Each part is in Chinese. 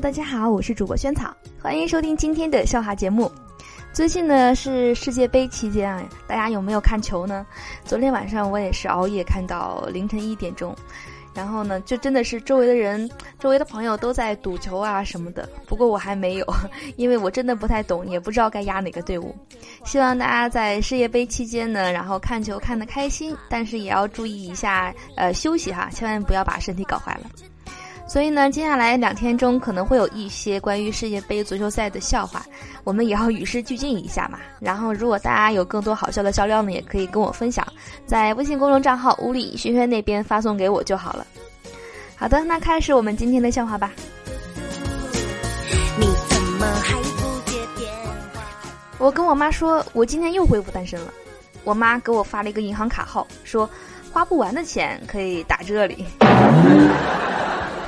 大家好，我是主播萱草，欢迎收听今天的笑话节目。最近呢是世界杯期间啊，大家有没有看球呢？昨天晚上我也是熬夜看到凌晨一点钟，然后呢就真的是周围的人、周围的朋友都在赌球啊什么的。不过我还没有，因为我真的不太懂，也不知道该压哪个队伍。希望大家在世界杯期间呢，然后看球看得开心，但是也要注意一下呃休息哈，千万不要把身体搞坏了。所以呢，接下来两天中可能会有一些关于世界杯足球赛的笑话，我们也要与时俱进一下嘛。然后，如果大家有更多好笑的笑料呢，也可以跟我分享，在微信公众账号“屋里轩轩”那边发送给我就好了。好的，那开始我们今天的笑话吧。你怎么还不接电话？我跟我妈说，我今天又恢复单身了。我妈给我发了一个银行卡号，说花不完的钱可以打这里。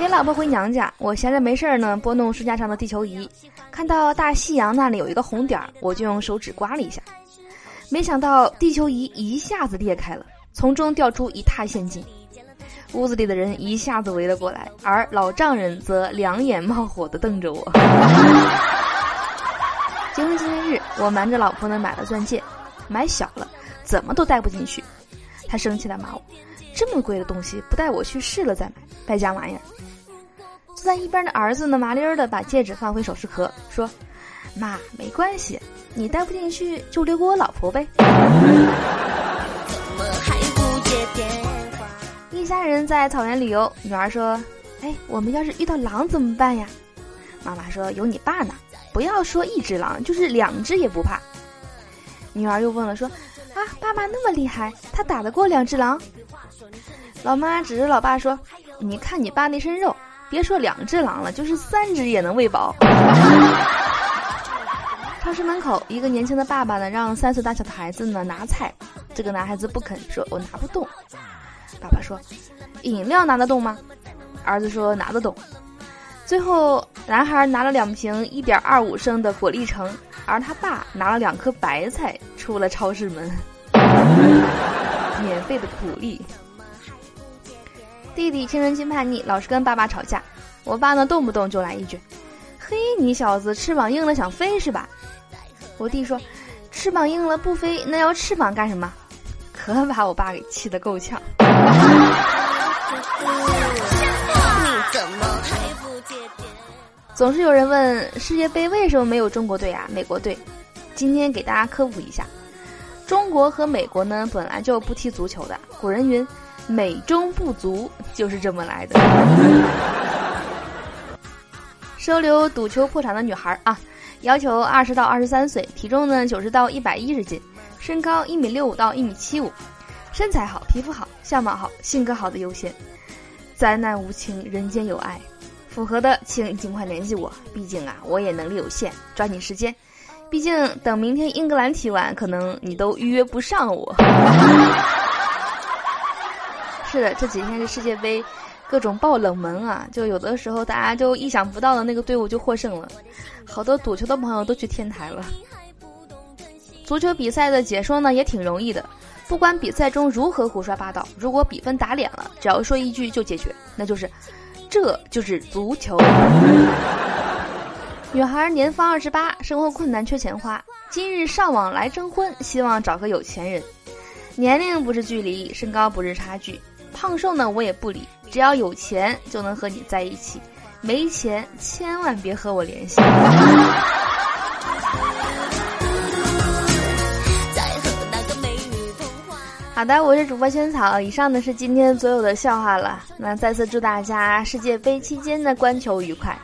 陪老婆回娘家，我闲着没事儿呢，拨弄书架上的地球仪，看到大西洋那里有一个红点儿，我就用手指刮了一下，没想到地球仪一下子裂开了，从中掉出一沓现金，屋子里的人一下子围了过来，而老丈人则两眼冒火的瞪着我。结婚纪念日，我瞒着老婆呢买了钻戒，买小了，怎么都戴不进去，他生气的骂我，这么贵的东西不带我去试了再买，败家玩意儿。坐在一边的儿子呢，麻溜儿的把戒指放回首饰盒，说：“妈，没关系，你戴不进去就留给我老婆呗。”一家人在草原旅游，女儿说：“哎，我们要是遇到狼怎么办呀？”妈妈说：“有你爸呢，不要说一只狼，就是两只也不怕。”女儿又问了，说：“啊，爸爸那么厉害，他打得过两只狼？”老妈指着老爸说：“你看你爸那身肉。”别说两只狼了，就是三只也能喂饱。超市门口，一个年轻的爸爸呢，让三岁大小的孩子呢拿菜，这个男孩子不肯，说我拿不动。爸爸说：“饮料拿得动吗？”儿子说：“拿得动。”最后，男孩拿了两瓶一点二五升的果粒橙，而他爸拿了两颗白菜出了超市门。免费的鼓励。弟弟青春期叛逆，老是跟爸爸吵架。我爸呢，动不动就来一句：“嘿，你小子翅膀硬了想飞是吧？”我弟说：“翅膀硬了不飞，那要翅膀干什么？”可把我爸给气得够呛。总是有人问世界杯为什么没有中国队啊？美国队？今天给大家科普一下，中国和美国呢本来就不踢足球的。古人云。美中不足就是这么来的。收留赌球破产的女孩啊，要求二十到二十三岁，体重呢九十到一百一十斤，身高一米六五到一米七五，身材好，皮肤好，相貌好，性格好的优先。灾难无情，人间有爱，符合的请尽快联系我。毕竟啊，我也能力有限，抓紧时间。毕竟等明天英格兰踢完，可能你都预约不上我。是的，这几天是世界杯，各种爆冷门啊！就有的时候大家就意想不到的那个队伍就获胜了，好多赌球的朋友都去天台了。足球比赛的解说呢也挺容易的，不管比赛中如何胡说八道，如果比分打脸了，只要说一句就解决，那就是，这就是足球。女孩年方二十八，生活困难缺钱花，今日上网来征婚，希望找个有钱人，年龄不是距离，身高不是差距。胖瘦呢，我也不理，只要有钱就能和你在一起，没钱千万别和我联系。好的，我是主播萱草，以上呢是今天所有的笑话了。那再次祝大家世界杯期间的观球愉快。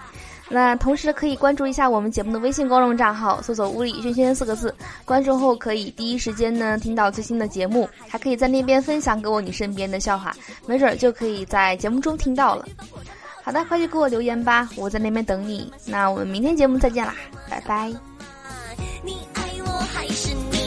那同时可以关注一下我们节目的微信公众账号，搜索“屋里轩轩”四个字，关注后可以第一时间呢听到最新的节目，还可以在那边分享给我你身边的笑话，没准就可以在节目中听到了。好的，快去给我留言吧，我在那边等你。那我们明天节目再见啦，拜拜。你爱我还是你